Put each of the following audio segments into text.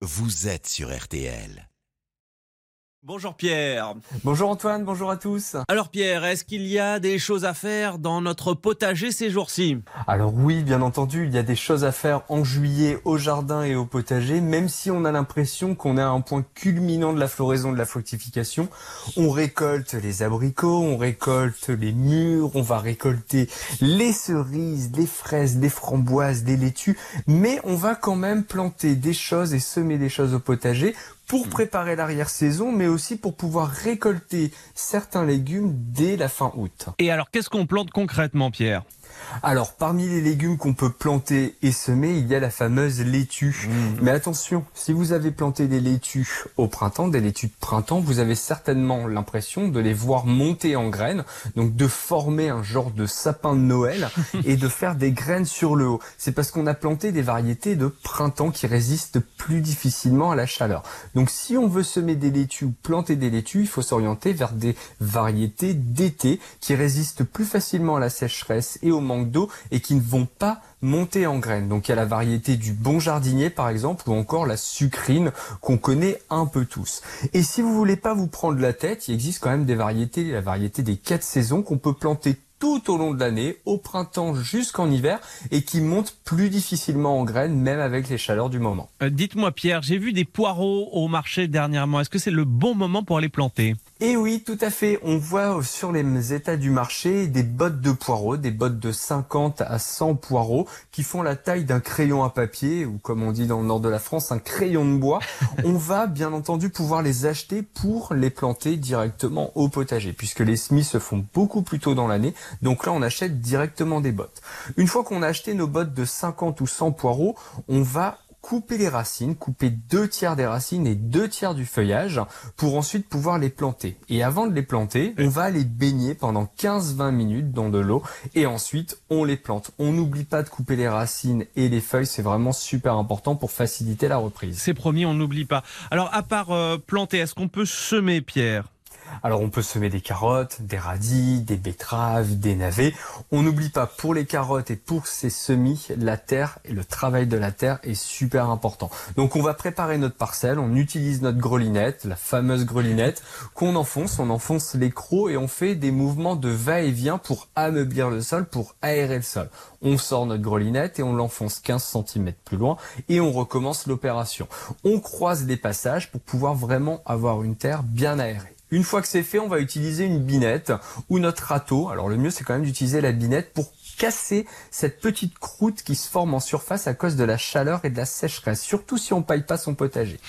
vous êtes sur RTL. Bonjour Pierre. Bonjour Antoine, bonjour à tous. Alors Pierre, est-ce qu'il y a des choses à faire dans notre potager ces jours-ci? Alors oui, bien entendu, il y a des choses à faire en juillet au jardin et au potager, même si on a l'impression qu'on est à un point culminant de la floraison de la fructification. On récolte les abricots, on récolte les mûres, on va récolter les cerises, les fraises, les framboises, les laitues, mais on va quand même planter des choses et semer des choses au potager pour préparer l'arrière-saison, mais aussi pour pouvoir récolter certains légumes dès la fin août. Et alors, qu'est-ce qu'on plante concrètement, Pierre? Alors, parmi les légumes qu'on peut planter et semer, il y a la fameuse laitue. Mmh. Mais attention, si vous avez planté des laitues au printemps, des laitues de printemps, vous avez certainement l'impression de les voir monter en graines, donc de former un genre de sapin de Noël et de faire des graines sur le haut. C'est parce qu'on a planté des variétés de printemps qui résistent plus difficilement à la chaleur. Donc si on veut semer des laitues ou planter des laitues, il faut s'orienter vers des variétés d'été qui résistent plus facilement à la sécheresse et au manque d'eau et qui ne vont pas monter en graines. Donc il y a la variété du bon jardinier par exemple ou encore la sucrine qu'on connaît un peu tous. Et si vous voulez pas vous prendre la tête, il existe quand même des variétés, la variété des quatre saisons qu'on peut planter tout au long de l'année, au printemps jusqu'en hiver, et qui montent plus difficilement en graines, même avec les chaleurs du moment. Euh, Dites-moi Pierre, j'ai vu des poireaux au marché dernièrement. Est-ce que c'est le bon moment pour les planter? Et oui, tout à fait. On voit sur les états du marché des bottes de poireaux, des bottes de 50 à 100 poireaux, qui font la taille d'un crayon à papier, ou comme on dit dans le nord de la France, un crayon de bois. on va bien entendu pouvoir les acheter pour les planter directement au potager, puisque les semis se font beaucoup plus tôt dans l'année. Donc là, on achète directement des bottes. Une fois qu'on a acheté nos bottes de 50 ou 100 poireaux, on va couper les racines, couper deux tiers des racines et deux tiers du feuillage pour ensuite pouvoir les planter. Et avant de les planter, on va les baigner pendant 15-20 minutes dans de l'eau et ensuite on les plante. On n'oublie pas de couper les racines et les feuilles, c'est vraiment super important pour faciliter la reprise. C'est promis, on n'oublie pas. Alors, à part euh, planter, est-ce qu'on peut semer, Pierre? Alors on peut semer des carottes, des radis, des betteraves, des navets. On n'oublie pas pour les carottes et pour ces semis, la terre et le travail de la terre est super important. Donc on va préparer notre parcelle, on utilise notre grelinette, la fameuse grelinette, qu'on enfonce, on enfonce les crocs et on fait des mouvements de va-et-vient pour ameublir le sol, pour aérer le sol. On sort notre grelinette et on l'enfonce 15 cm plus loin et on recommence l'opération. On croise les passages pour pouvoir vraiment avoir une terre bien aérée. Une fois que c'est fait, on va utiliser une binette ou notre râteau. Alors le mieux c'est quand même d'utiliser la binette pour casser cette petite croûte qui se forme en surface à cause de la chaleur et de la sécheresse, surtout si on paille pas son potager.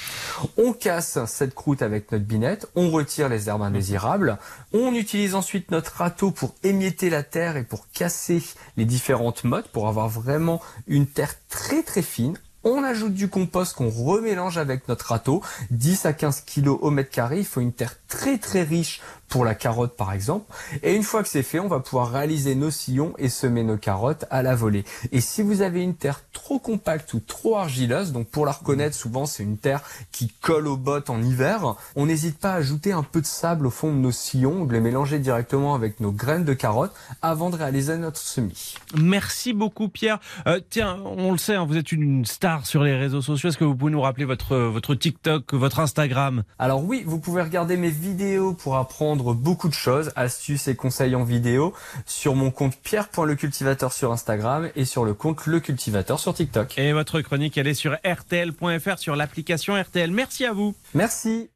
On casse cette croûte avec notre binette, on retire les herbes indésirables, on utilise ensuite notre râteau pour émietter la terre et pour casser les différentes mottes pour avoir vraiment une terre très très fine on ajoute du compost qu'on remélange avec notre râteau, 10 à 15 kg au mètre carré. Il faut une terre très très riche pour la carotte par exemple. Et une fois que c'est fait, on va pouvoir réaliser nos sillons et semer nos carottes à la volée. Et si vous avez une terre trop compacte ou trop argileuse, donc pour la reconnaître, souvent c'est une terre qui colle aux bottes en hiver, on n'hésite pas à ajouter un peu de sable au fond de nos sillons, de les mélanger directement avec nos graines de carottes avant de réaliser notre semis. Merci beaucoup Pierre. Euh, tiens, on le sait, hein, vous êtes une star sur les réseaux sociaux. Est-ce que vous pouvez nous rappeler votre, votre TikTok, votre Instagram? Alors oui, vous pouvez regarder mes vidéos pour apprendre beaucoup de choses, astuces et conseils en vidéo sur mon compte pierre.lecultivateur sur Instagram et sur le compte Le Cultivateur sur TikTok. Et votre chronique, elle est sur rtl.fr, sur l'application RTL. Merci à vous. Merci.